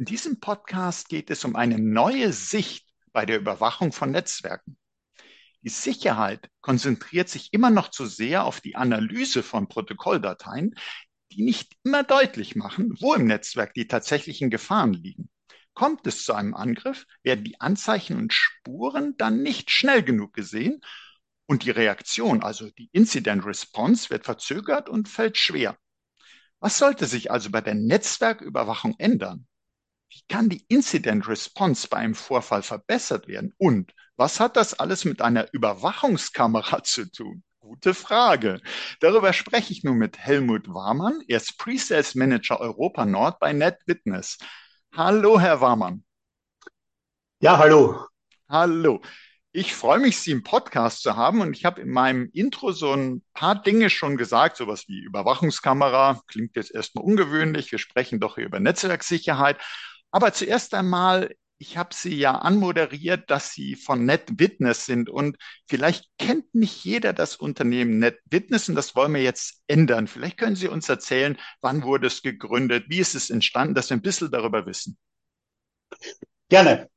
In diesem Podcast geht es um eine neue Sicht bei der Überwachung von Netzwerken. Die Sicherheit konzentriert sich immer noch zu sehr auf die Analyse von Protokolldateien, die nicht immer deutlich machen, wo im Netzwerk die tatsächlichen Gefahren liegen. Kommt es zu einem Angriff, werden die Anzeichen und Spuren dann nicht schnell genug gesehen und die Reaktion, also die Incident Response, wird verzögert und fällt schwer. Was sollte sich also bei der Netzwerküberwachung ändern? Wie kann die Incident Response bei einem Vorfall verbessert werden? Und was hat das alles mit einer Überwachungskamera zu tun? Gute Frage. Darüber spreche ich nun mit Helmut Warmann. Er ist Pre-Sales Manager Europa Nord bei NetWitness. Hallo, Herr Warmann. Ja, hallo. Hallo. Ich freue mich, Sie im Podcast zu haben und ich habe in meinem Intro so ein paar Dinge schon gesagt, sowas wie Überwachungskamera, klingt jetzt erstmal ungewöhnlich, wir sprechen doch hier über Netzwerksicherheit, aber zuerst einmal, ich habe Sie ja anmoderiert, dass Sie von NetWitness sind und vielleicht kennt nicht jeder das Unternehmen NetWitness und das wollen wir jetzt ändern. Vielleicht können Sie uns erzählen, wann wurde es gegründet, wie ist es entstanden, dass wir ein bisschen darüber wissen. Gerne.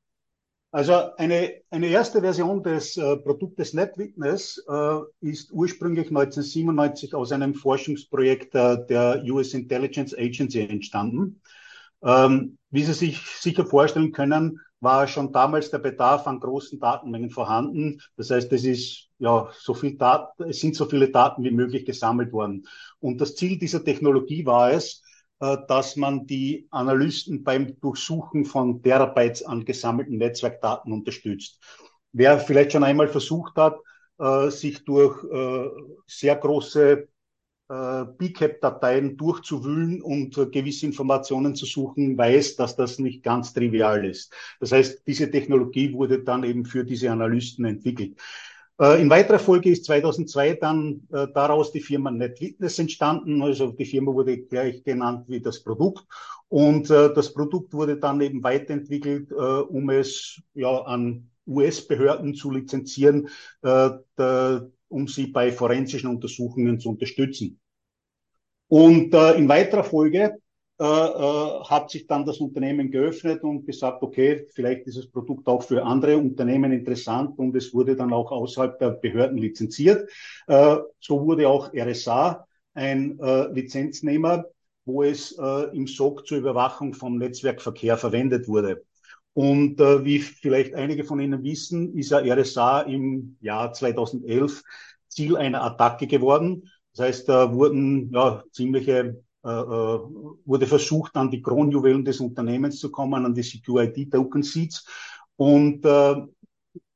Also eine, eine erste Version des äh, Produktes NetWitness äh, ist ursprünglich 1997 aus einem Forschungsprojekt äh, der US Intelligence Agency entstanden. Ähm, wie Sie sich sicher vorstellen können, war schon damals der Bedarf an großen Datenmengen vorhanden. Das heißt, es ist ja so viel Daten, es sind so viele Daten wie möglich gesammelt worden. Und das Ziel dieser Technologie war es, äh, dass man die Analysten beim Durchsuchen von Terabytes an gesammelten Netzwerkdaten unterstützt. Wer vielleicht schon einmal versucht hat, äh, sich durch äh, sehr große äh, BCAP-Dateien durchzuwühlen und äh, gewisse Informationen zu suchen, weiß, dass das nicht ganz trivial ist. Das heißt, diese Technologie wurde dann eben für diese Analysten entwickelt. Äh, in weiterer Folge ist 2002 dann äh, daraus die Firma NetWitness entstanden. Also die Firma wurde gleich genannt wie das Produkt. Und äh, das Produkt wurde dann eben weiterentwickelt, äh, um es ja an US-Behörden zu lizenzieren, da, um sie bei forensischen Untersuchungen zu unterstützen. Und äh, in weiterer Folge äh, äh, hat sich dann das Unternehmen geöffnet und gesagt, okay, vielleicht ist das Produkt auch für andere Unternehmen interessant und es wurde dann auch außerhalb der Behörden lizenziert. Äh, so wurde auch RSA ein äh, Lizenznehmer, wo es äh, im SOC zur Überwachung vom Netzwerkverkehr verwendet wurde. Und äh, wie vielleicht einige von Ihnen wissen, ist ja RSA im Jahr 2011 Ziel einer Attacke geworden. Das heißt, da wurden ja ziemliche äh, äh, wurde versucht, an die Kronjuwelen des Unternehmens zu kommen, an die Secure-ID-Token Seeds. Und äh,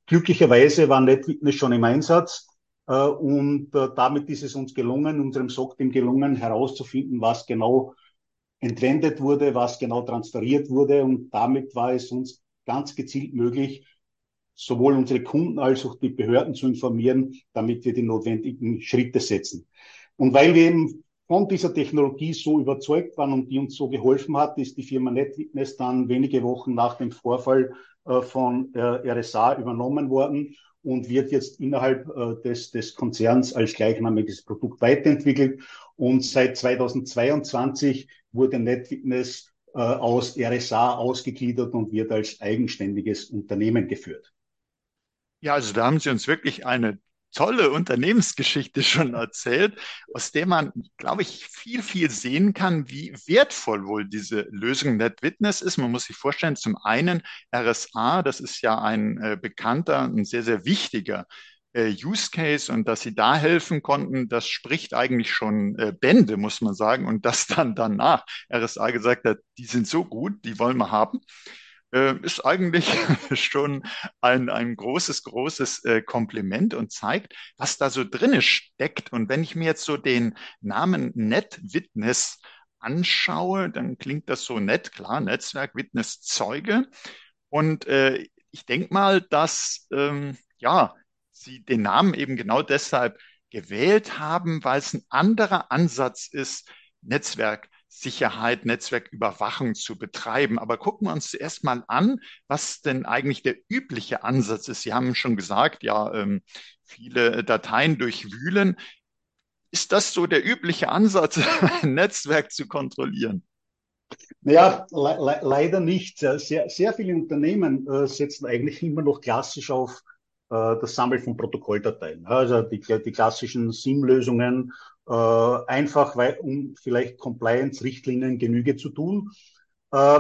glücklicherweise war NetWitness schon im Einsatz. Äh, und äh, damit ist es uns gelungen, unserem SOC-Team gelungen, herauszufinden, was genau entwendet wurde, was genau transferiert wurde. Und damit war es uns ganz gezielt möglich, sowohl unsere Kunden als auch die Behörden zu informieren, damit wir die notwendigen Schritte setzen. Und weil wir eben von dieser Technologie so überzeugt waren und die uns so geholfen hat, ist die Firma NetWitness dann wenige Wochen nach dem Vorfall äh, von äh, RSA übernommen worden und wird jetzt innerhalb äh, des, des Konzerns als gleichnamiges Produkt weiterentwickelt. Und seit 2022 wurde NetWitness aus RSA ausgegliedert und wird als eigenständiges Unternehmen geführt. Ja, also da haben Sie uns wirklich eine tolle Unternehmensgeschichte schon erzählt, aus der man, glaube ich, viel, viel sehen kann, wie wertvoll wohl diese Lösung NetWitness ist. Man muss sich vorstellen, zum einen RSA, das ist ja ein äh, bekannter, ein sehr, sehr wichtiger äh, Use Case und dass sie da helfen konnten, das spricht eigentlich schon äh, Bände, muss man sagen. Und dass dann danach RSA gesagt hat, die sind so gut, die wollen wir haben ist eigentlich schon ein, ein großes, großes äh, Kompliment und zeigt, was da so drinne steckt. Und wenn ich mir jetzt so den Namen NetWitness anschaue, dann klingt das so nett, klar, Netzwerk, Witness, Zeuge. Und äh, ich denke mal, dass ähm, ja, Sie den Namen eben genau deshalb gewählt haben, weil es ein anderer Ansatz ist, Netzwerksicherheit, Netzwerküberwachung zu betreiben. Aber gucken wir uns zuerst mal an, was denn eigentlich der übliche Ansatz ist. Sie haben schon gesagt, ja, ähm, viele Dateien durchwühlen. Ist das so der übliche Ansatz, ein Netzwerk zu kontrollieren? Naja, le le leider nicht. Sehr, sehr viele Unternehmen äh, setzen eigentlich immer noch klassisch auf äh, das Sammeln von Protokolldateien. Also die, die klassischen SIM-Lösungen, äh, einfach weil, um vielleicht Compliance-Richtlinien Genüge zu tun. Äh,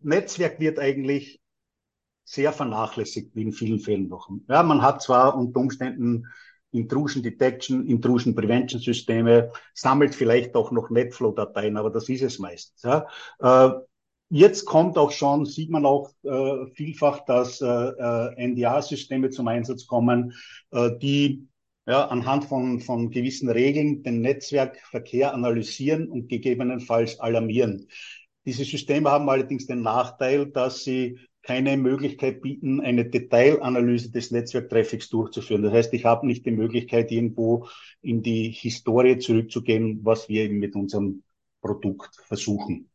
Netzwerk wird eigentlich sehr vernachlässigt, wie in vielen Fällen noch. Ja, man hat zwar unter Umständen Intrusion Detection, Intrusion Prevention Systeme, sammelt vielleicht auch noch Netflow-Dateien, aber das ist es meistens. Ja. Äh, Jetzt kommt auch schon, sieht man auch äh, vielfach, dass äh, äh NDA-Systeme zum Einsatz kommen, äh, die ja, anhand von, von gewissen Regeln den Netzwerkverkehr analysieren und gegebenenfalls alarmieren. Diese Systeme haben allerdings den Nachteil, dass sie keine Möglichkeit bieten, eine Detailanalyse des Netzwerktraffics durchzuführen. Das heißt, ich habe nicht die Möglichkeit, irgendwo in die Historie zurückzugehen, was wir eben mit unserem Produkt versuchen.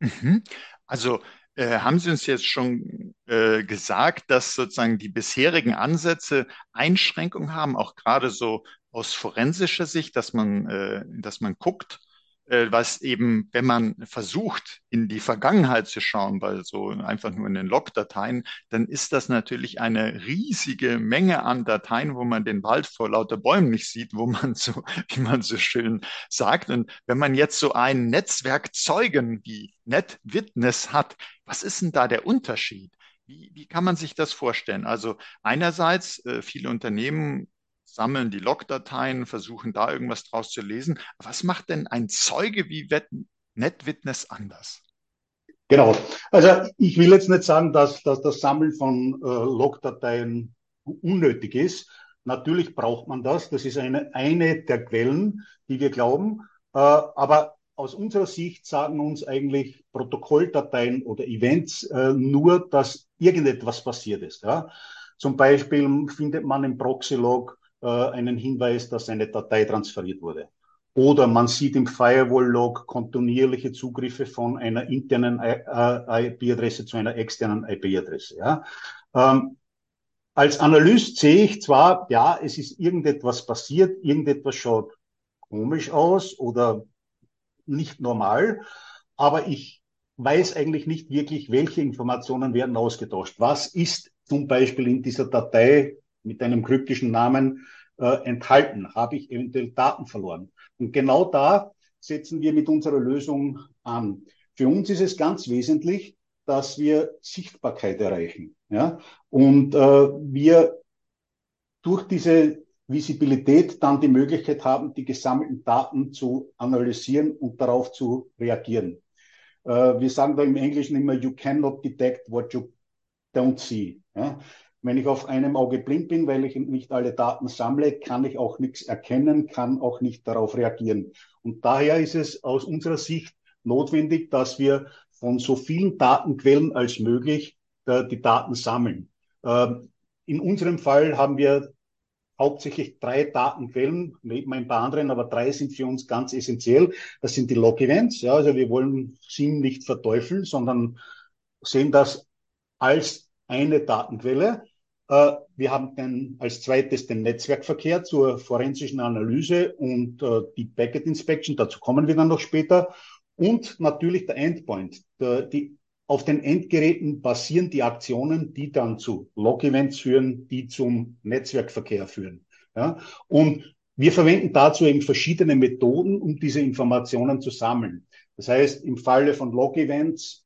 Mhm. Also haben Sie uns jetzt schon äh, gesagt, dass sozusagen die bisherigen Ansätze Einschränkungen haben, auch gerade so aus forensischer Sicht, dass man, äh, dass man guckt, äh, was eben, wenn man versucht, in die Vergangenheit zu schauen, weil so einfach nur in den Logdateien, dann ist das natürlich eine riesige Menge an Dateien, wo man den Wald vor lauter Bäumen nicht sieht, wo man so, wie man so schön sagt. Und wenn man jetzt so ein Netzwerkzeugen wie NetWitness hat, was ist denn da der Unterschied? Wie, wie kann man sich das vorstellen? Also einerseits, äh, viele Unternehmen sammeln die Logdateien, versuchen da irgendwas draus zu lesen. Was macht denn ein Zeuge wie NetWitness anders? Genau. Also ich will jetzt nicht sagen, dass, dass das Sammeln von äh, Logdateien unnötig ist. Natürlich braucht man das. Das ist eine, eine der Quellen, die wir glauben. Äh, aber aus unserer Sicht sagen uns eigentlich Protokolldateien oder Events äh, nur, dass irgendetwas passiert ist. Ja? Zum Beispiel findet man im Proxylog äh, einen Hinweis, dass eine Datei transferiert wurde. Oder man sieht im Firewall-Log kontinuierliche Zugriffe von einer internen IP-Adresse zu einer externen IP-Adresse. Ja. Ähm, als Analyst sehe ich zwar, ja, es ist irgendetwas passiert, irgendetwas schaut komisch aus oder nicht normal, aber ich weiß eigentlich nicht wirklich, welche Informationen werden ausgetauscht. Was ist zum Beispiel in dieser Datei mit einem kryptischen Namen äh, enthalten? Habe ich eventuell Daten verloren? Und genau da setzen wir mit unserer Lösung an. Für uns ist es ganz wesentlich, dass wir Sichtbarkeit erreichen. Ja? Und äh, wir durch diese Visibilität dann die Möglichkeit haben, die gesammelten Daten zu analysieren und darauf zu reagieren. Äh, wir sagen da im Englischen immer, you cannot detect what you don't see. Ja? Wenn ich auf einem Auge blind bin, weil ich nicht alle Daten sammle, kann ich auch nichts erkennen, kann auch nicht darauf reagieren. Und daher ist es aus unserer Sicht notwendig, dass wir von so vielen Datenquellen als möglich äh, die Daten sammeln. Ähm, in unserem Fall haben wir hauptsächlich drei Datenquellen, neben ein paar anderen, aber drei sind für uns ganz essentiell. Das sind die Log-Events. Ja, also wir wollen SIM nicht verteufeln, sondern sehen das als eine Datenquelle. Äh, wir haben dann als zweites den Netzwerkverkehr zur forensischen Analyse und äh, die Packet Inspection. Dazu kommen wir dann noch später. Und natürlich der Endpoint. Die, auf den Endgeräten basieren die Aktionen, die dann zu Log-Events führen, die zum Netzwerkverkehr führen. Ja? Und wir verwenden dazu eben verschiedene Methoden, um diese Informationen zu sammeln. Das heißt, im Falle von Log-Events,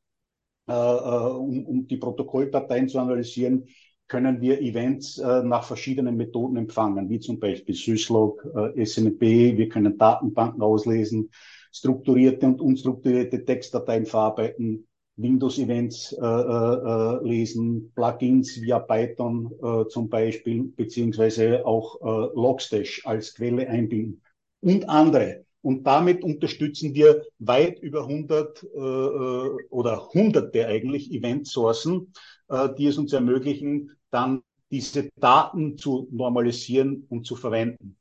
äh, äh um, um die Protokolldateien zu analysieren, können wir Events äh, nach verschiedenen Methoden empfangen, wie zum Beispiel Syslog, äh, SNP, wir können Datenbanken auslesen, strukturierte und unstrukturierte Textdateien verarbeiten, Windows-Events äh, äh, äh, lesen, Plugins via Python äh, zum Beispiel, beziehungsweise auch äh, Logstash als Quelle einbinden und andere. Und damit unterstützen wir weit über 100 äh, oder Hunderte eigentlich Event-Sourcen, äh, die es uns ermöglichen, dann diese Daten zu normalisieren und zu verwenden.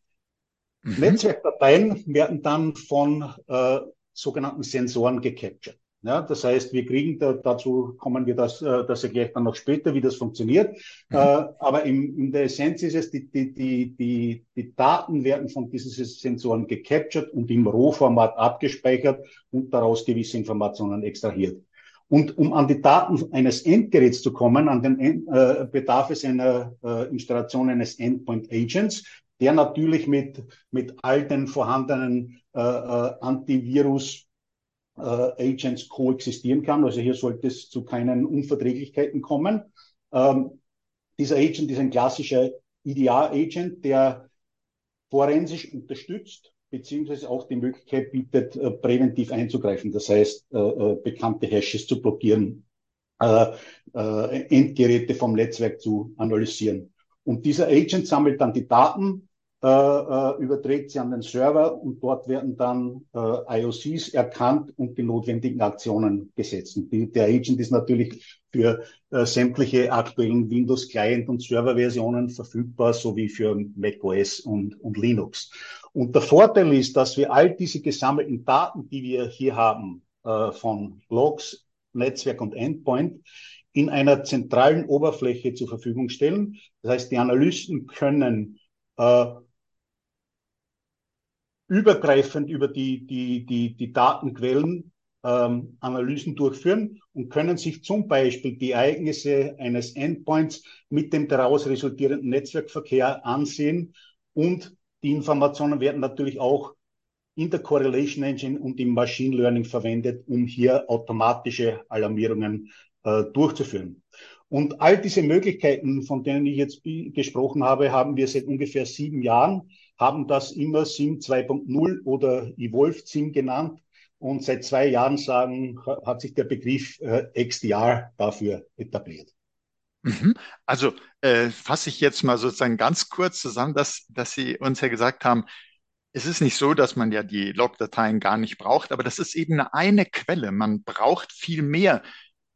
Mhm. Netzwerkdateien werden dann von äh, sogenannten Sensoren gecaptured. Ja, das heißt, wir kriegen da, dazu kommen wir das, äh, das erkläre ich dann noch später, wie das funktioniert. Mhm. Äh, aber in, in der Essenz ist es, die, die, die, die, die Daten werden von diesen Sensoren gecaptured und im Rohformat abgespeichert und daraus gewisse Informationen extrahiert. Und um an die Daten eines Endgeräts zu kommen, an den äh, bedarf es einer äh, Installation eines Endpoint Agents, der natürlich mit, mit all den vorhandenen äh, äh, Antivirus äh, Agents koexistieren kann. Also hier sollte es zu keinen Unverträglichkeiten kommen. Ähm, dieser Agent ist ein klassischer EDR-Agent, der forensisch unterstützt, beziehungsweise auch die Möglichkeit bietet, äh, präventiv einzugreifen. Das heißt, äh, äh bekannte Hashes zu blockieren, Endgeräte vom Netzwerk zu analysieren. Und dieser Agent sammelt dann die Daten, äh, äh, überträgt sie an den Server und dort werden dann äh, IOCs erkannt und die notwendigen Aktionen gesetzt. Und die, der Agent ist natürlich für äh, sämtliche aktuellen Windows Client und Server-Versionen verfügbar, sowie für macOS und, und Linux. Und der Vorteil ist, dass wir all diese gesammelten Daten, die wir hier haben, äh, von Logs, Netzwerk und Endpoint, in einer zentralen Oberfläche zur Verfügung stellen. Das heißt, die Analysten können äh, übergreifend über die, die, die, die Datenquellen ähm, Analysen durchführen und können sich zum Beispiel die Ereignisse eines Endpoints mit dem daraus resultierenden Netzwerkverkehr ansehen und die Informationen werden natürlich auch in der Correlation Engine und im Machine Learning verwendet, um hier automatische Alarmierungen äh, durchzuführen. Und all diese Möglichkeiten, von denen ich jetzt gesprochen habe, haben wir seit ungefähr sieben Jahren haben das immer SIM 2.0 oder Evolved SIM genannt. Und seit zwei Jahren sagen, hat sich der Begriff äh, XDR dafür etabliert. Mhm. Also äh, fasse ich jetzt mal sozusagen ganz kurz zusammen, dass, dass Sie uns ja gesagt haben, es ist nicht so, dass man ja die Logdateien gar nicht braucht, aber das ist eben eine, eine Quelle. Man braucht viel mehr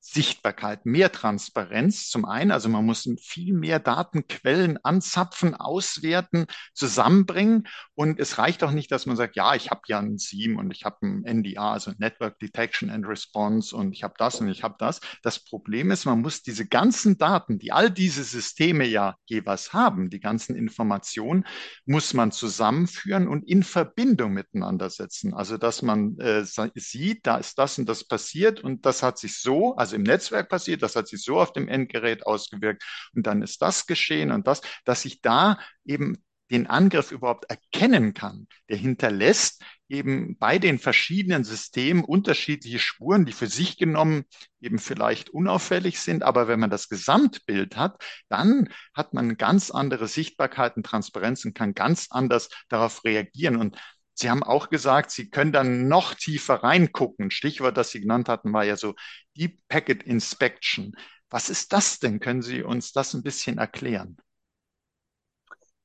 Sichtbarkeit, mehr Transparenz zum einen. Also man muss viel mehr Datenquellen anzapfen, auswerten, zusammenbringen. Und es reicht auch nicht, dass man sagt, ja, ich habe ja ein SIEM und ich habe ein NDA, also Network Detection and Response und ich habe das und ich habe das. Das Problem ist, man muss diese ganzen Daten, die all diese Systeme ja jeweils haben, die ganzen Informationen, muss man zusammenführen und in Verbindung miteinander setzen. Also dass man äh, sieht, da ist das und das passiert und das hat sich so, also im Netzwerk passiert, das hat sich so auf dem Endgerät ausgewirkt und dann ist das geschehen und das, dass ich da eben den Angriff überhaupt erkennen kann, der hinterlässt eben bei den verschiedenen Systemen unterschiedliche Spuren, die für sich genommen eben vielleicht unauffällig sind. Aber wenn man das Gesamtbild hat, dann hat man ganz andere Sichtbarkeiten, Transparenzen, kann ganz anders darauf reagieren. Und Sie haben auch gesagt, Sie können dann noch tiefer reingucken. Stichwort, das Sie genannt hatten, war ja so Deep Packet Inspection. Was ist das denn? Können Sie uns das ein bisschen erklären?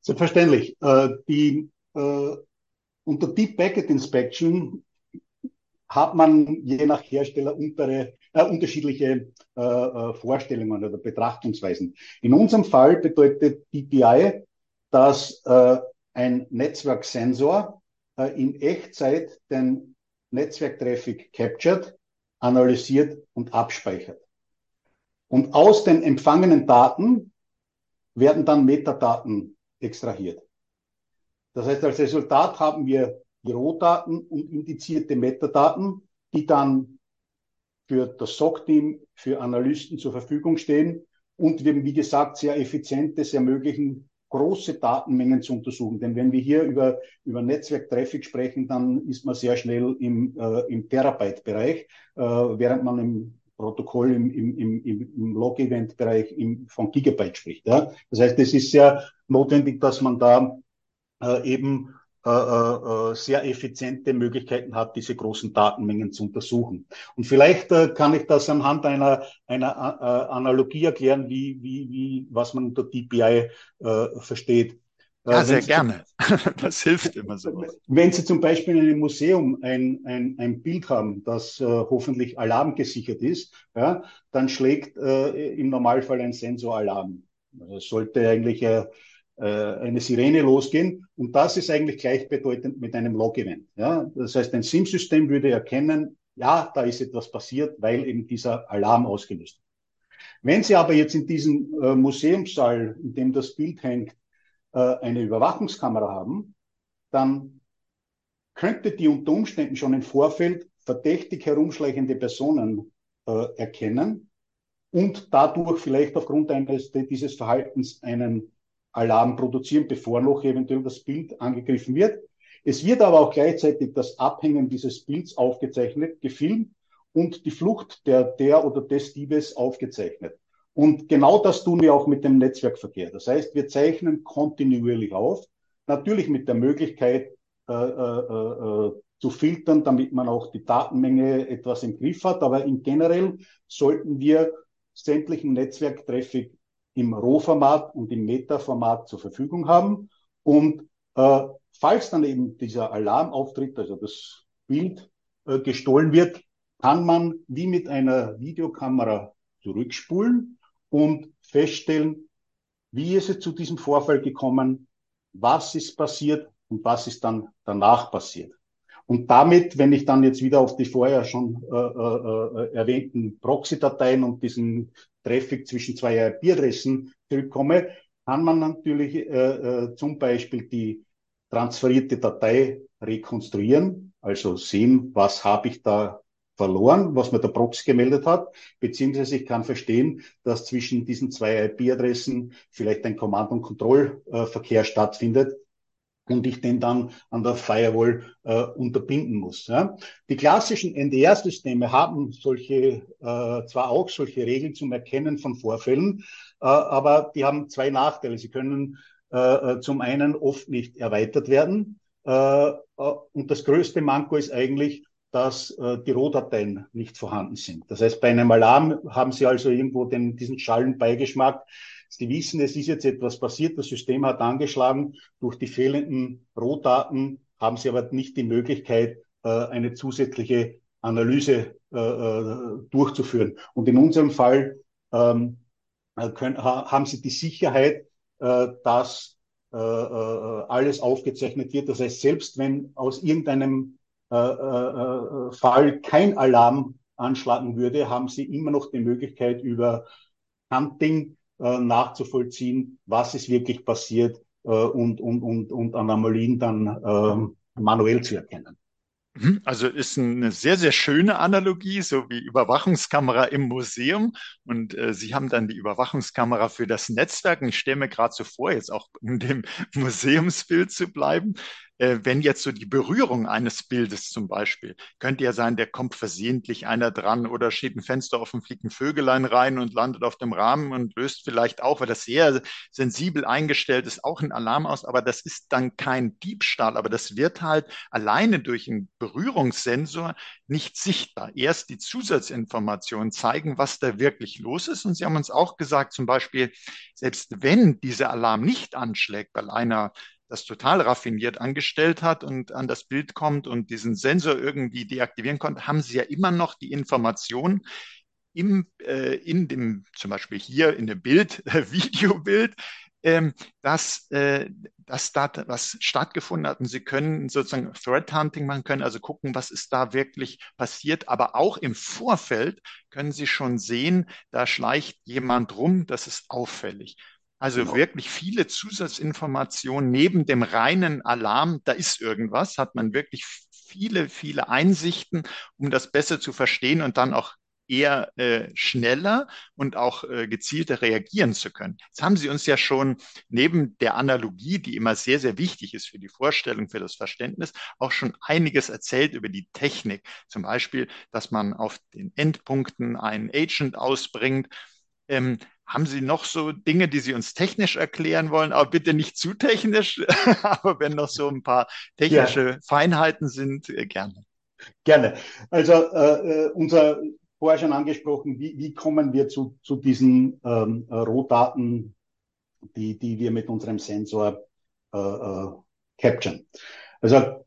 Selbstverständlich. Äh, die, äh, unter Deep Packet Inspection hat man je nach Hersteller untere, äh, unterschiedliche äh, äh Vorstellungen oder Betrachtungsweisen. In unserem Fall bedeutet DPI, dass ein Netzwerksensor in Echtzeit den Netzwerktraffic captured, analysiert und abspeichert. Und aus den empfangenen Daten werden dann Metadaten extrahiert. Das heißt, als Resultat haben wir die Rohdaten und indizierte Metadaten, die dann für das SOC-Team, für Analysten zur Verfügung stehen und wir, wie gesagt, sehr effizientes ermöglichen, große Datenmengen zu untersuchen. Denn wenn wir hier über, über Netzwerktraffic sprechen, dann ist man sehr schnell im, äh, im Terabyte-Bereich, äh, während man im Protokoll im, im, im, im Log-Event-Bereich von Gigabyte spricht. Ja? Das heißt, es ist sehr notwendig, dass man da äh, eben sehr effiziente Möglichkeiten hat, diese großen Datenmengen zu untersuchen. Und vielleicht äh, kann ich das anhand einer, einer äh, Analogie erklären, wie, wie, wie, was man unter DPI äh, versteht. Ja, sehr gerne. Das hilft immer so. Wenn Sie zum Beispiel in einem Museum ein, ein, ein Bild haben, das äh, hoffentlich alarmgesichert ist, ja, dann schlägt äh, im Normalfall ein Sensor Alarm. Also sollte eigentlich äh, äh, eine Sirene losgehen und das ist eigentlich gleichbedeutend mit einem Log-Event. Ja? Das heißt, ein SIM-System würde erkennen, ja, da ist etwas passiert, weil eben dieser Alarm ausgelöst wird. Wenn Sie aber jetzt in diesem äh, Museumssaal, in dem das Bild hängt, äh, eine Überwachungskamera haben, dann könnte die unter Umständen schon im Vorfeld verdächtig herumschleichende Personen äh, erkennen und dadurch vielleicht aufgrund eines, dieses Verhaltens einen Alarm produzieren, bevor noch eventuell das Bild angegriffen wird. Es wird aber auch gleichzeitig das Abhängen dieses Bilds aufgezeichnet, gefilmt und die Flucht der, der oder des Diebes aufgezeichnet. Und genau das tun wir auch mit dem Netzwerkverkehr. Das heißt, wir zeichnen kontinuierlich auf, natürlich mit der Möglichkeit äh, äh, äh, zu filtern, damit man auch die Datenmenge etwas im Griff hat. Aber in generell sollten wir sämtlichen Netzwerktraffic im RAW-Format und im Meta-Format zur Verfügung haben. Und äh, falls dann eben dieser Alarm auftritt, also das Bild äh, gestohlen wird, kann man wie mit einer Videokamera zurückspulen und feststellen, wie ist es zu diesem Vorfall gekommen, was ist passiert und was ist dann danach passiert. Und damit, wenn ich dann jetzt wieder auf die vorher schon äh, äh, äh erwähnten Proxy-Dateien und diesen Traffic zwischen zwei IP-Adressen zurückkomme, kann man natürlich äh, äh, zum Beispiel die transferierte Datei rekonstruieren, also sehen, was habe ich da verloren, was mir der Proxy gemeldet hat, beziehungsweise ich kann verstehen, dass zwischen diesen zwei IP-Adressen vielleicht ein Command- und Kontrollverkehr stattfindet und ich den dann an der Firewall äh, unterbinden muss. Ja. Die klassischen NDR-Systeme haben solche, äh, zwar auch solche Regeln zum Erkennen von Vorfällen, äh, aber die haben zwei Nachteile. Sie können äh, äh zum einen oft nicht erweitert werden äh, äh, und das größte Manko ist eigentlich, dass äh, die Rohdateien nicht vorhanden sind. Das heißt, bei einem Alarm haben Sie also irgendwo den, diesen schallen Beigeschmack, Sie wissen, es ist jetzt etwas passiert, das System hat angeschlagen. Durch die fehlenden Rohdaten haben Sie aber nicht die Möglichkeit, äh, eine zusätzliche Analyse äh, äh, durchzuführen. Und in unserem Fall ähm, haben Sie die Sicherheit, dass alles aufgezeichnet wird. Das heißt, selbst wenn aus irgendeinem Fall kein Alarm anschlagen würde, haben Sie immer noch die Möglichkeit über Hunting äh, nachzuvollziehen, was ist wirklich passiert äh, und, und, und, und Anomalien dann äh, manuell zu erkennen. Mhm. Also ist eine sehr, sehr schöne Analogie, so wie Überwachungskamera im Museum. Und äh, Sie haben dann die Überwachungskamera für das Netzwerk. Und ich stelle mir gerade so vor, jetzt auch in dem Museumsbild zu bleiben, äh, wenn jetzt so die Berührung eines Bildes zum Beispiel, könnte ja sein, der kommt versehentlich einer dran oder steht ein Fenster offen, fliegt ein Vögelein rein und landet auf dem Rahmen und löst vielleicht auch, weil das sehr sensibel eingestellt ist, auch ein Alarm aus. Aber das ist dann kein Diebstahl, aber das wird halt alleine durch einen Berührungssensor nicht sichtbar. Erst die Zusatzinformationen zeigen, was da wirklich los ist. Und Sie haben uns auch gesagt, zum Beispiel, selbst wenn dieser Alarm nicht anschlägt, weil einer das total raffiniert angestellt hat und an das Bild kommt und diesen Sensor irgendwie deaktivieren konnte, haben sie ja immer noch die Information im, äh, in dem, zum Beispiel hier in dem Bild, äh, Videobild, ähm, dass, äh, dass da was stattgefunden hat. Und Sie können sozusagen Threat Hunting machen, können also gucken, was ist da wirklich passiert. Aber auch im Vorfeld können Sie schon sehen, da schleicht jemand rum, das ist auffällig. Also genau. wirklich viele Zusatzinformationen neben dem reinen Alarm, da ist irgendwas, hat man wirklich viele, viele Einsichten, um das besser zu verstehen und dann auch eher äh, schneller und auch äh, gezielter reagieren zu können. Jetzt haben Sie uns ja schon neben der Analogie, die immer sehr, sehr wichtig ist für die Vorstellung, für das Verständnis, auch schon einiges erzählt über die Technik. Zum Beispiel, dass man auf den Endpunkten einen Agent ausbringt. Ähm, haben Sie noch so Dinge, die Sie uns technisch erklären wollen? Aber bitte nicht zu technisch, aber wenn noch so ein paar technische ja. Feinheiten sind, äh, gerne. Gerne. Also äh, äh, unser vorher schon angesprochen, wie, wie kommen wir zu, zu diesen ähm, Rohdaten, die, die wir mit unserem Sensor äh, äh, capturen. Also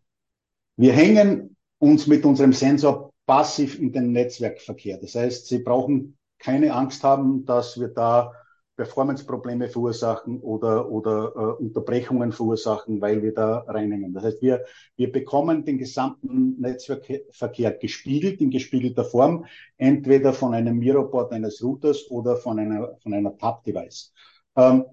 wir hängen uns mit unserem Sensor passiv in den Netzwerkverkehr. Das heißt, Sie brauchen keine Angst haben, dass wir da Performance-Probleme verursachen oder, oder äh, Unterbrechungen verursachen, weil wir da reinhängen. Das heißt, wir, wir bekommen den gesamten Netzwerkverkehr gespiegelt, in gespiegelter Form, entweder von einem Mirrorboard eines Routers oder von einer, von einer Tab-Device. Ähm,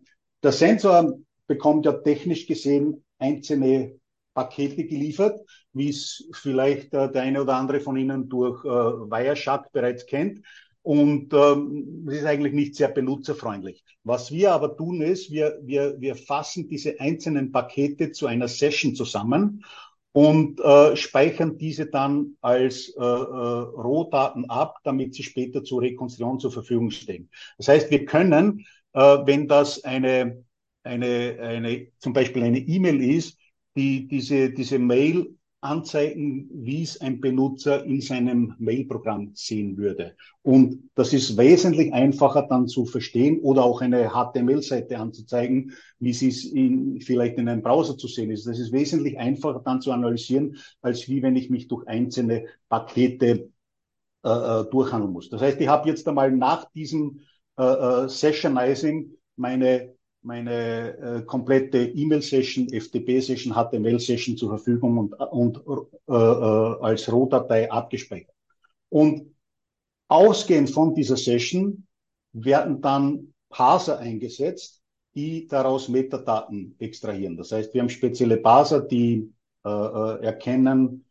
der Sensor bekommt ja technisch gesehen einzelne Pakete geliefert, wie es vielleicht äh, der eine oder andere von Ihnen durch äh, Wireshark bereits kennt. Und ähm, das ist eigentlich nicht sehr benutzerfreundlich. Was wir aber tun ist, wir, wir, wir fassen diese einzelnen Pakete zu einer Session zusammen und äh, speichern diese dann als äh, äh, Rohdaten ab, damit sie später zur Rekonstruktion zur Verfügung stehen. Das heißt, wir können, äh, wenn das eine, eine, eine, zum Beispiel eine E-Mail ist, die diese, diese Mail anzeigen, wie es ein Benutzer in seinem Mailprogramm sehen würde. Und das ist wesentlich einfacher dann zu verstehen oder auch eine HTML-Seite anzuzeigen, wie sie es in, vielleicht in einem Browser zu sehen ist. Das ist wesentlich einfacher dann zu analysieren, als wie wenn ich mich durch einzelne Pakete äh, äh durchhandeln muss. Das heißt, ich habe jetzt einmal nach diesem äh, äh, Sessionizing meine meine äh, komplette E-Mail-Session, FTP-Session, HTML-Session zur Verfügung und, und äh, äh, als Rohdatei abgespeichert. Und ausgehend von dieser Session werden dann Parser eingesetzt, die daraus Metadaten extrahieren. Das heißt, wir haben spezielle Parser, die äh, äh erkennen,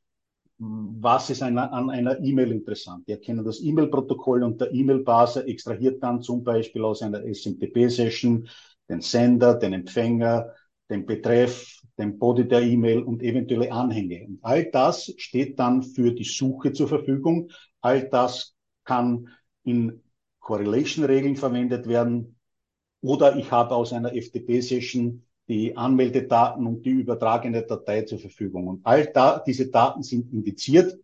was ist eine, an einer E-Mail interessant. Die erkennen das E-Mail-Protokoll und der E-Mail-Parser extrahiert dann zum Beispiel aus einer SMTP-Session den Sender, den Empfänger, den Betreff, den Body der E-Mail und eventuelle Anhänge. Und all das steht dann für die Suche zur Verfügung. All das kann in Correlation-Regeln verwendet werden. Oder ich habe aus einer FTP-Session die Anmeldedaten und die übertragene Datei zur Verfügung. Und all da, diese Daten sind indiziert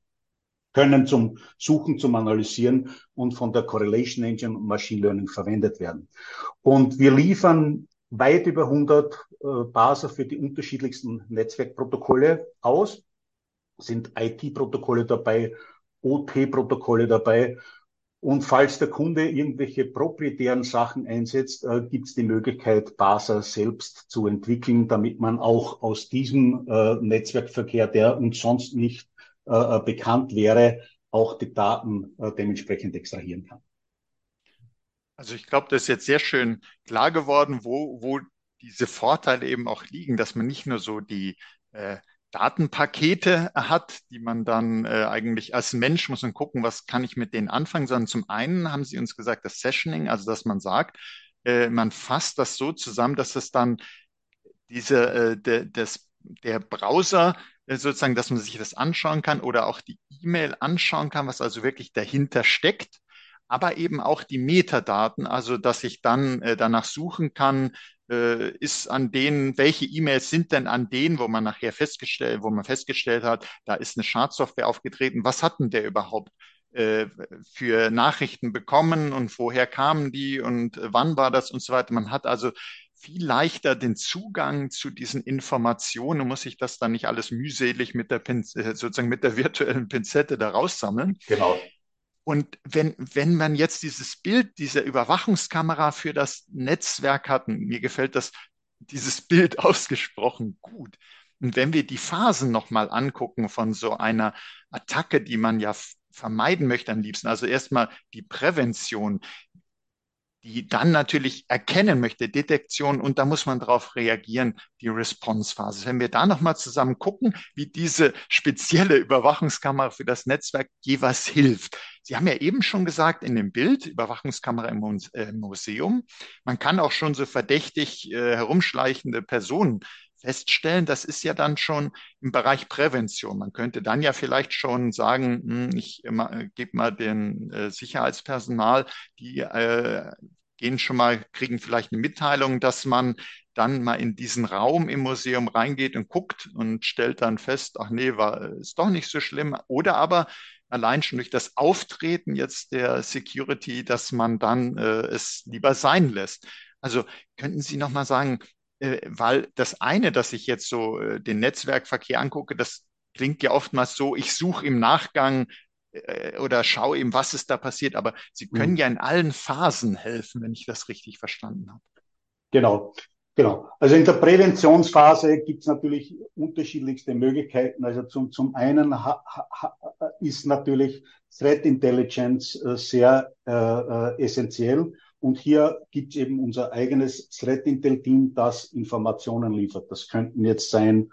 können zum Suchen, zum Analysieren und von der Correlation Engine und Machine Learning verwendet werden. Und wir liefern weit über 100 äh, für die unterschiedlichsten Netzwerkprotokolle aus. Sind IT-Protokolle dabei, OT-Protokolle dabei. Und falls der Kunde irgendwelche proprietären Sachen einsetzt, äh, gibt es die Möglichkeit, Parser selbst zu entwickeln, damit man auch aus diesem äh, Netzwerkverkehr, der uns sonst nicht äh, äh, bekannt wäre, auch die Daten äh, dementsprechend extrahieren kann. Also ich glaube, das ist jetzt sehr schön klar geworden, wo, wo diese Vorteile eben auch liegen, dass man nicht nur so die äh, Datenpakete hat, die man dann äh, eigentlich als Mensch muss man gucken, was kann ich mit denen anfangen, sondern zum einen haben Sie uns gesagt, das Sessioning, also dass man sagt, äh, man fasst das so zusammen, dass es dann diese, äh, de, des, der Browser sozusagen, dass man sich das anschauen kann oder auch die E-Mail anschauen kann, was also wirklich dahinter steckt, aber eben auch die Metadaten, also dass ich dann äh, danach suchen kann, äh, ist an denen, welche E-Mails sind denn an denen, wo man nachher festgestellt, wo man festgestellt hat, da ist eine Schadsoftware aufgetreten, was hatten der überhaupt äh, für Nachrichten bekommen und woher kamen die und wann war das und so weiter. Man hat also viel leichter den Zugang zu diesen Informationen, muss ich das dann nicht alles mühselig mit der Pin äh, sozusagen mit der virtuellen Pinzette da raussammeln. Genau. Und wenn, wenn man jetzt dieses Bild dieser Überwachungskamera für das Netzwerk hat, mir gefällt das, dieses Bild ausgesprochen gut. Und wenn wir die Phasen nochmal angucken von so einer Attacke, die man ja vermeiden möchte am liebsten, also erstmal die Prävention, die dann natürlich erkennen möchte, Detektion, und da muss man darauf reagieren, die Response-Phase. Wenn wir da nochmal zusammen gucken, wie diese spezielle Überwachungskamera für das Netzwerk jeweils hilft. Sie haben ja eben schon gesagt in dem Bild, Überwachungskamera im äh, Museum, man kann auch schon so verdächtig äh, herumschleichende Personen feststellen, das ist ja dann schon im Bereich Prävention. Man könnte dann ja vielleicht schon sagen, hm, ich äh, gebe mal den äh, Sicherheitspersonal, die äh, gehen schon mal, kriegen vielleicht eine Mitteilung, dass man dann mal in diesen Raum im Museum reingeht und guckt und stellt dann fest, ach nee, war, ist doch nicht so schlimm. Oder aber allein schon durch das Auftreten jetzt der Security, dass man dann äh, es lieber sein lässt. Also könnten Sie noch mal sagen, äh, weil das eine, dass ich jetzt so äh, den Netzwerkverkehr angucke, das klingt ja oftmals so, ich suche im Nachgang äh, oder schaue eben, was ist da passiert, aber Sie können mhm. ja in allen Phasen helfen, wenn ich das richtig verstanden habe. Genau. Genau. Also in der Präventionsphase gibt es natürlich unterschiedlichste Möglichkeiten. Also zum, zum einen ist natürlich Threat Intelligence äh, sehr äh, äh, essentiell. Und hier gibt es eben unser eigenes Threat Intel Team, das Informationen liefert. Das könnten jetzt sein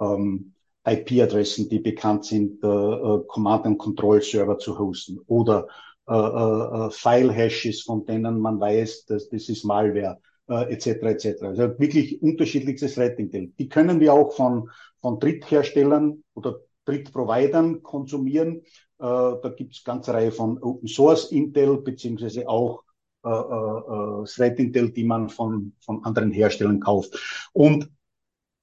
ähm, IP-Adressen, die bekannt sind, äh, äh, Command and Control Server zu hosten oder äh, äh, File-Hashes, von denen man weiß, dass das ist Malware äh, etc. etc. Also wirklich unterschiedlichstes Threat Intel. Die können wir auch von, von Drittherstellern oder Drittprovidern konsumieren. Äh, da gibt es ganze Reihe von Open Source Intel beziehungsweise auch äh, äh, Threat Intel, die man von, von anderen Herstellern kauft. Und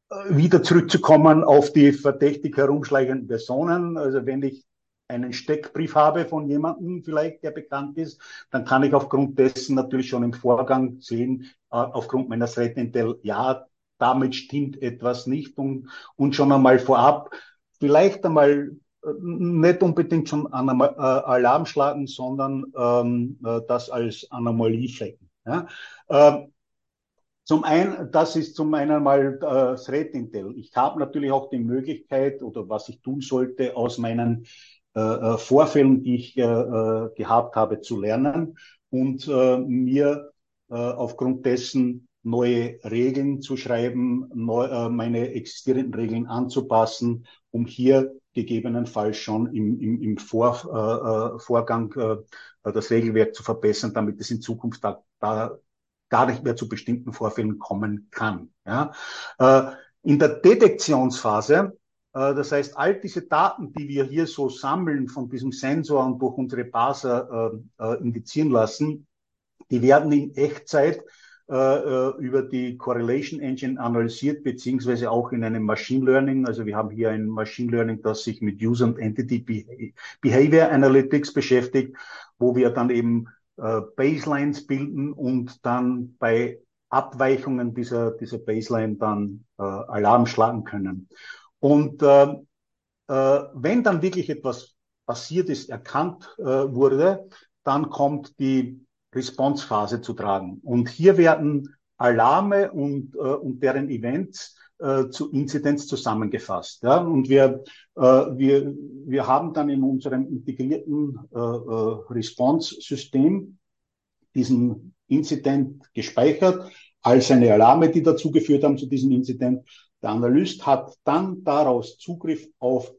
äh, wieder zurückzukommen auf die verdächtig herumschleichenden Personen. Also wenn ich einen Steckbrief habe von jemandem vielleicht, der bekannt ist, dann kann ich aufgrund dessen natürlich schon im Vorgang sehen, äh, aufgrund meiner Threat Intel, ja, damit stimmt etwas nicht und, und schon einmal vorab vielleicht einmal äh, nicht unbedingt schon an äh, Alarm schlagen, sondern ähm, äh, das als Anomalie flecken. Ja? Ähm, zum einen, das ist zum einen mal äh, Threat Intel. Ich habe natürlich auch die Möglichkeit oder was ich tun sollte, aus meinen äh, äh, Vorfällen, die ich äh, äh, gehabt habe, zu lernen und äh, mir äh, aufgrund dessen neue Regeln zu schreiben, neu, äh, meine existierenden Regeln anzupassen, um hier gegebenenfalls schon im, im, im Vor, äh, Vorgang äh, das Regelwerk zu verbessern, damit es in Zukunft da, da gar nicht mehr zu bestimmten Vorfällen kommen kann. Ja? Äh, in der Detektionsphase äh, das heißt, all diese Daten, die wir hier so sammeln von diesem Sensor und durch unsere Baser äh, äh, indizieren lassen, die werden in Echtzeit äh, äh, über die Correlation Engine analysiert, beziehungsweise auch in einem Machine Learning. Also wir haben hier ein Machine Learning, das sich mit User und Entity Behavior Analytics beschäftigt, wo wir dann eben äh, Baselines bilden und dann bei Abweichungen dieser, dieser Baseline dann äh, Alarm schlagen können. Und äh, äh, wenn dann wirklich etwas passiert ist, erkannt äh, wurde, dann kommt die Response-Phase zu tragen. Und hier werden Alarme und, äh, und deren Events äh, zu Inzidenz zusammengefasst. Ja? Und wir, äh, wir, wir haben dann in unserem integrierten äh, äh, Response-System diesen Incident gespeichert, all seine Alarme, die dazu geführt haben zu diesem Incident der Analyst hat dann daraus Zugriff auf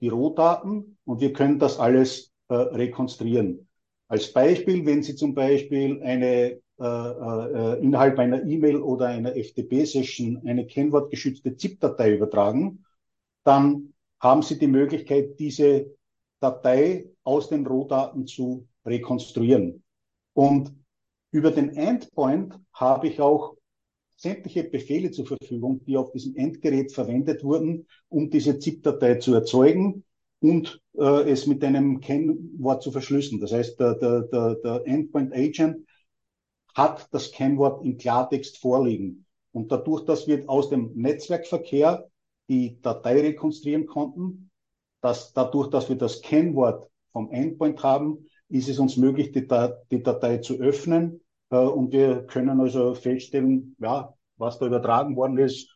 die Rohdaten und wir können das alles äh, rekonstruieren. Als Beispiel, wenn Sie zum Beispiel eine äh, äh, innerhalb einer E-Mail oder einer FTP-Session eine kennwortgeschützte ZIP-Datei übertragen, dann haben Sie die Möglichkeit, diese Datei aus den Rohdaten zu rekonstruieren. Und über den Endpoint habe ich auch sämtliche Befehle zur Verfügung, die auf diesem Endgerät verwendet wurden, um diese ZIP-Datei zu erzeugen und äh, es mit einem Kennwort zu verschlüsseln. Das heißt, der, der, der, der Endpoint Agent hat das Kennwort im Klartext vorliegen. Und dadurch, dass wir aus dem Netzwerkverkehr die Datei rekonstruieren konnten, dass dadurch, dass wir das Kennwort vom Endpoint haben, ist es uns möglich, die, die Datei zu öffnen äh, und wir können also feststellen, ja, was da übertragen worden ist,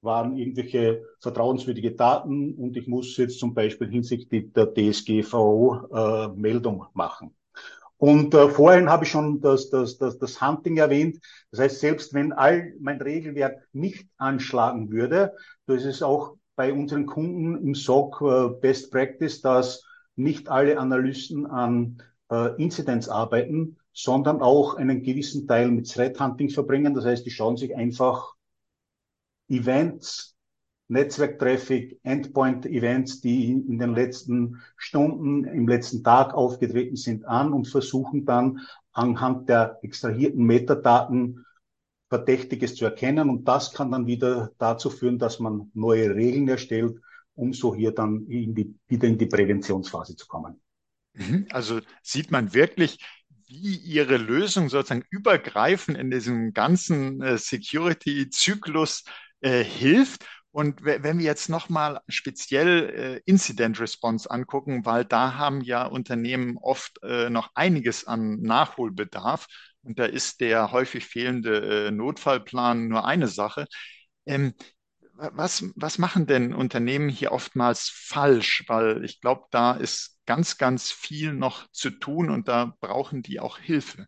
waren irgendwelche vertrauenswürdige Daten und ich muss jetzt zum Beispiel hinsichtlich der DSGVO äh, Meldung machen. Und äh, vorhin habe ich schon das, das, das, das Hunting erwähnt. Das heißt, selbst wenn all mein Regelwerk nicht anschlagen würde, das ist auch bei unseren Kunden im SOC äh, Best Practice, dass nicht alle Analysten an äh, Inzidenz arbeiten, sondern auch einen gewissen Teil mit Threat Hunting verbringen. Das heißt, die schauen sich einfach Events, Netzwerktraffic, Endpoint-Events, die in den letzten Stunden, im letzten Tag aufgetreten sind, an und versuchen dann anhand der extrahierten Metadaten Verdächtiges zu erkennen. Und das kann dann wieder dazu führen, dass man neue Regeln erstellt, um so hier dann in die, wieder in die Präventionsphase zu kommen. Mhm. Also sieht man wirklich, wie Ihre Lösung sozusagen übergreifend in diesem ganzen äh, Security-Zyklus äh, hilft. Und wenn wir jetzt nochmal speziell äh, Incident Response angucken, weil da haben ja Unternehmen oft äh, noch einiges an Nachholbedarf und da ist der häufig fehlende äh, Notfallplan nur eine Sache. Ähm, was, was machen denn Unternehmen hier oftmals falsch? Weil ich glaube, da ist ganz, ganz viel noch zu tun und da brauchen die auch Hilfe.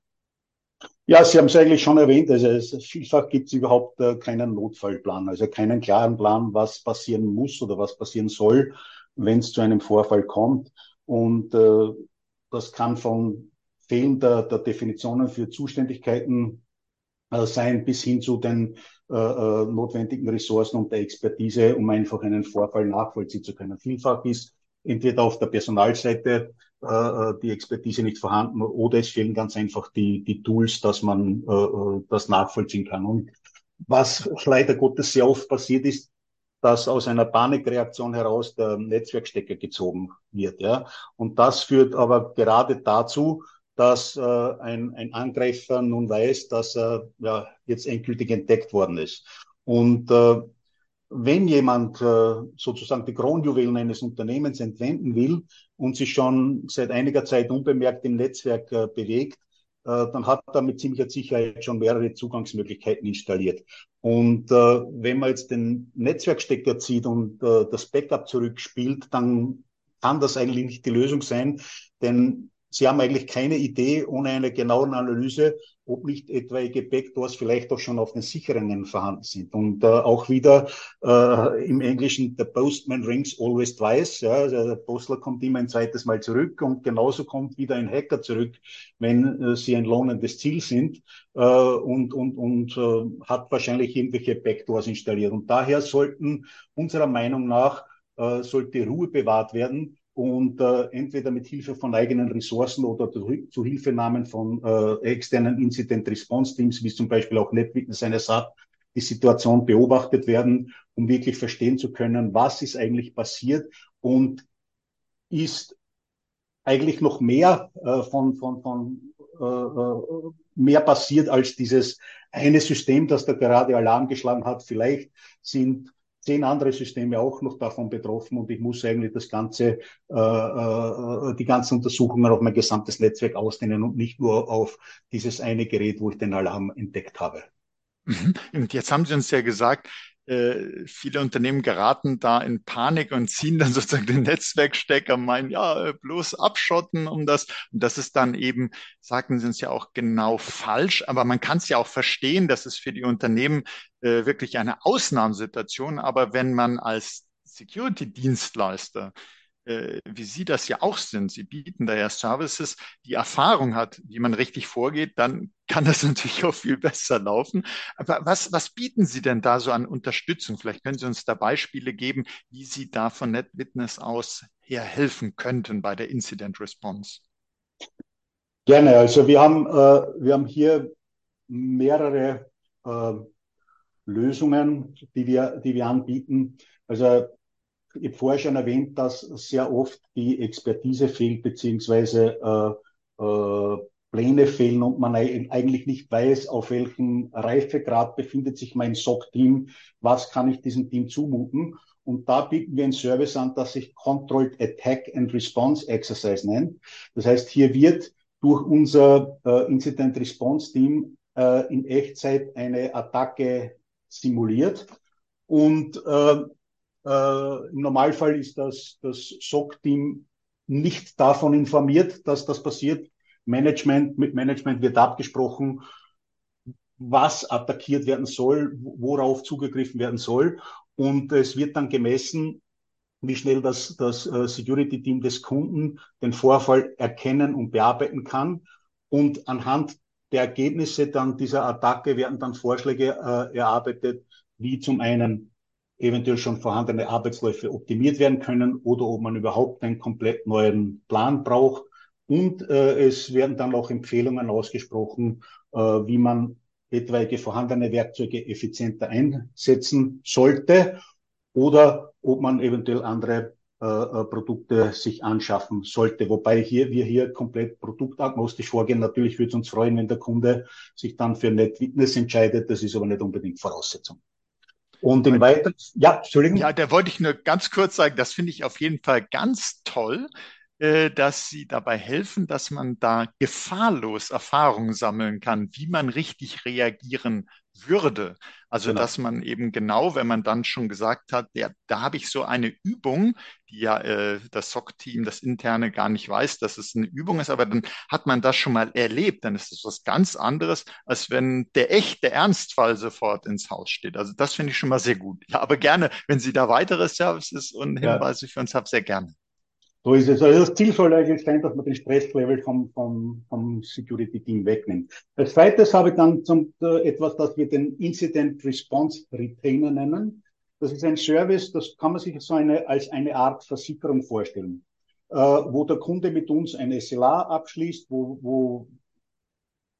Ja, Sie haben es eigentlich schon erwähnt. Also es, vielfach gibt es überhaupt äh, keinen Notfallplan, also keinen klaren Plan, was passieren muss oder was passieren soll, wenn es zu einem Vorfall kommt. Und äh, das kann von fehlender der Definitionen für Zuständigkeiten äh, sein bis hin zu den äh, äh, notwendigen Ressourcen und der Expertise, um einfach einen Vorfall nachvollziehen zu können. Vielfach ist entweder auf der Personalseite äh, äh, die Expertise nicht vorhanden oder es fehlen ganz einfach die, die Tools, dass man äh, äh, das nachvollziehen kann. Und was leider Gottes sehr oft passiert ist, dass aus einer Panikreaktion heraus der Netzwerkstecker gezogen wird. Ja? Und das führt aber gerade dazu, dass äh, ein, ein Angreifer nun weiß, dass er ja, jetzt endgültig entdeckt worden ist. Und äh, wenn jemand äh, sozusagen die Kronjuwelen eines Unternehmens entwenden will und sich schon seit einiger Zeit unbemerkt im Netzwerk äh, bewegt, äh, dann hat er mit ziemlicher Sicherheit schon mehrere Zugangsmöglichkeiten installiert. Und äh, wenn man jetzt den Netzwerkstecker zieht und äh, das Backup zurückspielt, dann kann das eigentlich nicht die Lösung sein, denn Sie haben eigentlich keine Idee ohne eine genaue Analyse, ob nicht etwaige Backdoors vielleicht auch schon auf den sicheren vorhanden sind. Und äh, auch wieder äh, im Englischen, the postman rings always twice. Ja, also der Postler kommt immer ein zweites Mal zurück und genauso kommt wieder ein Hacker zurück, wenn äh, sie ein lohnendes Ziel sind äh, und, und, und äh, hat wahrscheinlich irgendwelche Backdoors installiert. Und daher sollten unserer Meinung nach äh, sollte Ruhe bewahrt werden und äh, entweder mit Hilfe von eigenen Ressourcen oder zu Hilfenahmen von äh, externen Incident Response Teams, wie zum Beispiel auch NetWitness eines hat, die Situation beobachtet werden, um wirklich verstehen zu können, was ist eigentlich passiert und ist eigentlich noch mehr äh, von, von, von äh, äh mehr passiert als dieses eine System, das da gerade Alarm geschlagen hat. Vielleicht sind zehn andere Systeme auch noch davon betroffen und ich muss eigentlich das ganze, äh, äh, die ganzen Untersuchungen auf mein gesamtes Netzwerk ausdehnen und nicht nur auf dieses eine Gerät, wo ich den Alarm entdeckt habe. Mhm. Und jetzt haben Sie uns ja gesagt, äh, viele Unternehmen geraten da in Panik und ziehen dann sozusagen den Netzwerkstecker, meinen, ja, äh, bloß abschotten um das. Und das ist dann eben, sagten Sie uns ja auch genau falsch, aber man kann es ja auch verstehen, dass es für die Unternehmen äh, wirklich eine Ausnahmesituation, aber wenn man als Security-Dienstleister äh, wie Sie das ja auch sind, Sie bieten da ja Services, die Erfahrung hat, wie man richtig vorgeht, dann kann das natürlich auch viel besser laufen. Aber was, was bieten Sie denn da so an Unterstützung? Vielleicht können Sie uns da Beispiele geben, wie Sie da von NetWitness aus her helfen könnten bei der Incident Response. Gerne. Also wir haben, äh, wir haben hier mehrere äh, Lösungen, die wir, die wir anbieten. Also ich habe vorher schon erwähnt, dass sehr oft die Expertise fehlt, beziehungsweise äh, äh, Pläne fehlen und man eigentlich nicht weiß, auf welchem Reifegrad befindet sich mein SOC-Team, was kann ich diesem Team zumuten. Und da bieten wir einen Service an, das sich Controlled Attack and Response Exercise nennt. Das heißt, hier wird durch unser äh, Incident Response Team äh, in Echtzeit eine Attacke simuliert. Und äh, äh, Im Normalfall ist das, das SOC-Team nicht davon informiert, dass das passiert. Management, mit Management wird abgesprochen, was attackiert werden soll, worauf zugegriffen werden soll. Und es wird dann gemessen, wie schnell das, das äh, Security-Team des Kunden den Vorfall erkennen und bearbeiten kann. Und anhand der Ergebnisse dann dieser Attacke werden dann Vorschläge äh, erarbeitet, wie zum einen eventuell schon vorhandene Arbeitsläufe optimiert werden können oder ob man überhaupt einen komplett neuen Plan braucht. Und äh, es werden dann auch Empfehlungen ausgesprochen, äh, wie man etwaige vorhandene Werkzeuge effizienter einsetzen sollte oder ob man eventuell andere äh, äh, Produkte sich anschaffen sollte. Wobei hier, wir hier komplett produktagnostisch vorgehen. Natürlich würde es uns freuen, wenn der Kunde sich dann für NetWitness entscheidet. Das ist aber nicht unbedingt Voraussetzung. Und im Weiteren, ja, Entschuldigung. Ja, da wollte ich nur ganz kurz sagen, das finde ich auf jeden Fall ganz toll, äh, dass Sie dabei helfen, dass man da gefahrlos Erfahrungen sammeln kann, wie man richtig reagieren würde. Also genau. dass man eben genau, wenn man dann schon gesagt hat, ja, da habe ich so eine Übung, die ja äh, das SOC-Team, das interne gar nicht weiß, dass es eine Übung ist, aber dann hat man das schon mal erlebt, dann ist das was ganz anderes, als wenn der echte Ernstfall sofort ins Haus steht. Also das finde ich schon mal sehr gut. Ja, aber gerne, wenn Sie da weitere Services und Hinweise ja. für uns haben, sehr gerne. So ist es. Also das Ziel soll eigentlich sein, dass man den Stresslevel vom, vom, vom Security-Team wegnimmt. Als zweites habe ich dann zum, äh, etwas, das wir den Incident Response Retainer nennen. Das ist ein Service, das kann man sich so eine, als eine Art Versicherung vorstellen, äh, wo der Kunde mit uns ein SLA abschließt, wo, wo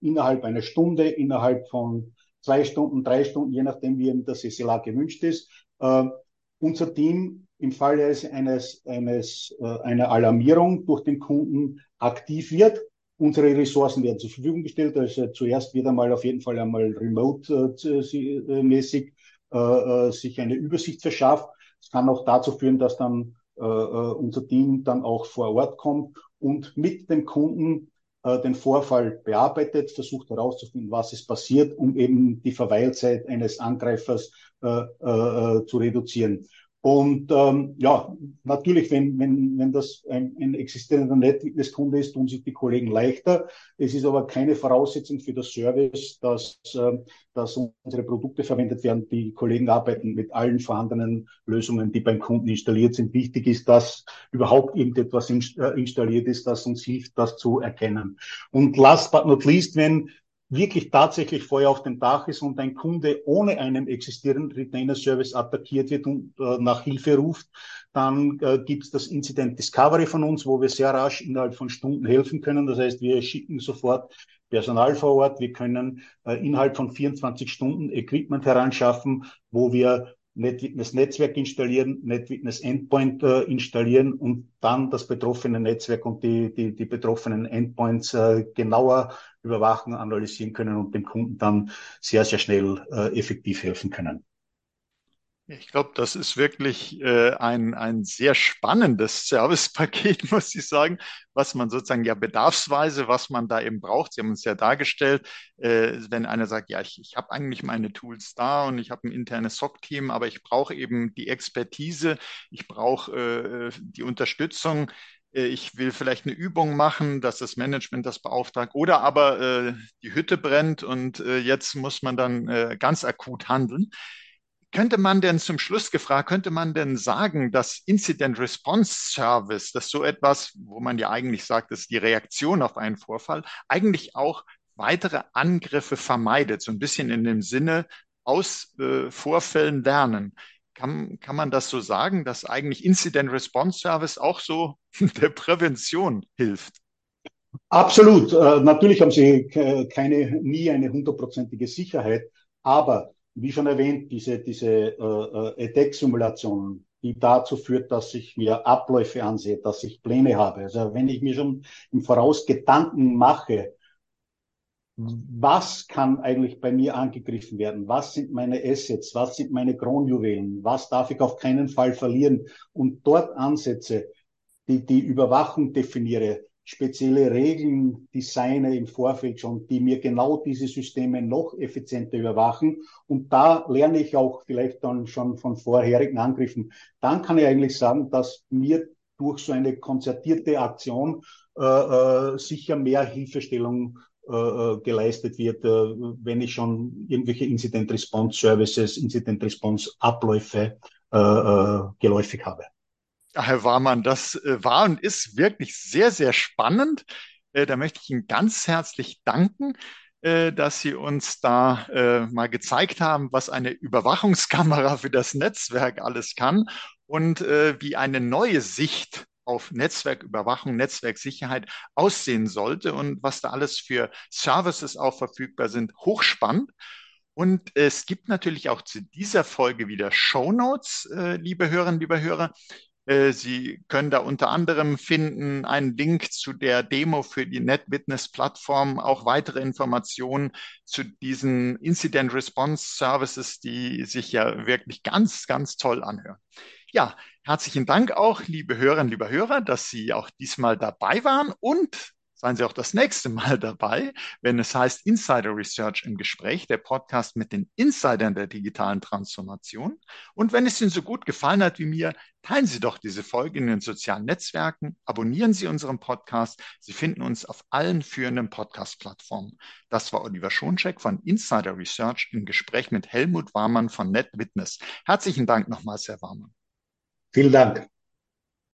innerhalb einer Stunde, innerhalb von zwei Stunden, drei Stunden, je nachdem, wie ihm das SLA gewünscht ist, äh, unser Team im Falle eines, eines, äh, einer Alarmierung durch den Kunden aktiv wird. Unsere Ressourcen werden zur Verfügung gestellt. Also zuerst wird einmal auf jeden Fall einmal remote-mäßig äh, äh, sich eine Übersicht verschafft. Es kann auch dazu führen, dass dann äh, äh, unser Team dann auch vor Ort kommt und mit dem Kunden äh, den Vorfall bearbeitet, versucht herauszufinden, was ist passiert, um eben die Verweilzeit eines Angreifers äh, äh, zu reduzieren. Und ähm, ja, natürlich, wenn, wenn, wenn das ein, ein existierender NetWitness-Kunde ist, tun sich die Kollegen leichter. Es ist aber keine Voraussetzung für das Service, dass, äh, dass unsere Produkte verwendet werden. Die Kollegen arbeiten mit allen vorhandenen Lösungen, die beim Kunden installiert sind. Wichtig ist, dass überhaupt irgendetwas äh, installiert ist, das uns hilft, das zu erkennen. Und last but not least, wenn wirklich tatsächlich Feuer auf dem Dach ist und ein Kunde ohne einen existierenden Retainer-Service attackiert wird und äh, nach Hilfe ruft, dann äh, gibt es das Incident Discovery von uns, wo wir sehr rasch innerhalb von Stunden helfen können. Das heißt, wir schicken sofort Personal vor Ort. Wir können äh, innerhalb von 24 Stunden Equipment heranschaffen, wo wir NetWitness Netzwerk installieren, NetWitness Endpoint äh, installieren und dann das betroffene Netzwerk und die, die, die betroffenen Endpoints äh, genauer überwachen, analysieren können und dem Kunden dann sehr, sehr schnell äh, effektiv helfen können. Ich glaube, das ist wirklich äh, ein, ein sehr spannendes Servicepaket, muss ich sagen, was man sozusagen ja bedarfsweise, was man da eben braucht. Sie haben uns ja dargestellt, äh, wenn einer sagt, ja, ich, ich habe eigentlich meine Tools da und ich habe ein internes SOC-Team, aber ich brauche eben die Expertise, ich brauche äh, die Unterstützung äh, ich will vielleicht eine Übung machen, dass das Management das beauftragt, oder aber äh, die Hütte brennt und äh, jetzt muss man dann äh, ganz akut handeln. Könnte man denn zum Schluss gefragt, könnte man denn sagen, dass Incident Response Service, das so etwas, wo man ja eigentlich sagt, das ist die Reaktion auf einen Vorfall, eigentlich auch weitere Angriffe vermeidet, so ein bisschen in dem Sinne aus äh, Vorfällen lernen. Kann, kann man das so sagen, dass eigentlich Incident Response Service auch so der Prävention hilft? Absolut. Äh, natürlich haben Sie keine, nie eine hundertprozentige Sicherheit, aber wie schon erwähnt, diese, diese äh, äh Attack-Simulation, die dazu führt, dass ich mir Abläufe ansehe, dass ich Pläne habe. Also wenn ich mir schon im Voraus Gedanken mache, was kann eigentlich bei mir angegriffen werden? Was sind meine Assets? Was sind meine Kronjuwelen? Was darf ich auf keinen Fall verlieren? Und dort ansetze, die, die Überwachung definiere, spezielle Regeln designe im Vorfeld schon, die mir genau diese Systeme noch effizienter überwachen. Und da lerne ich auch vielleicht dann schon von vorherigen Angriffen. Dann kann ich eigentlich sagen, dass mir durch so eine konzertierte Aktion äh, äh, sicher mehr Hilfestellung äh, äh geleistet wird, äh, wenn ich schon irgendwelche Incident Response Services, Incident Response Abläufe äh, geläufig habe. Herr Warmann, das äh, war und ist wirklich sehr, sehr spannend. Äh, da möchte ich Ihnen ganz herzlich danken, äh, dass Sie uns da mal gezeigt haben, was eine Überwachungskamera für das Netzwerk alles kann und wie eine neue Sicht auf Netzwerküberwachung, Netzwerksicherheit aussehen sollte und was da alles für Services auch verfügbar sind. Hochspannend. Und es gibt natürlich auch zu dieser Folge wieder Show Notes, liebe Hörerinnen, liebe Hörer. Äh, Sie können da unter anderem finden einen Link zu der Demo für die NetWitness-Plattform, auch weitere Informationen zu diesen Incident Response Services, die sich ja wirklich ganz, ganz toll anhören. Ja, herzlichen Dank auch, liebe Hörerinnen, lieber Hörer, dass Sie auch diesmal dabei waren und seien Sie auch das nächste Mal dabei, wenn es heißt Insider Research im Gespräch, der Podcast mit den Insidern der digitalen Transformation. Und wenn es Ihnen so gut gefallen hat wie mir, teilen Sie doch diese Folge in den sozialen Netzwerken, abonnieren Sie unseren Podcast. Sie finden uns auf allen führenden Podcast-Plattformen. Das war Oliver Schoncheck von Insider Research im Gespräch mit Helmut Warmann von NetWitness. Herzlichen Dank nochmals, Herr Warmann. Vielen Dank.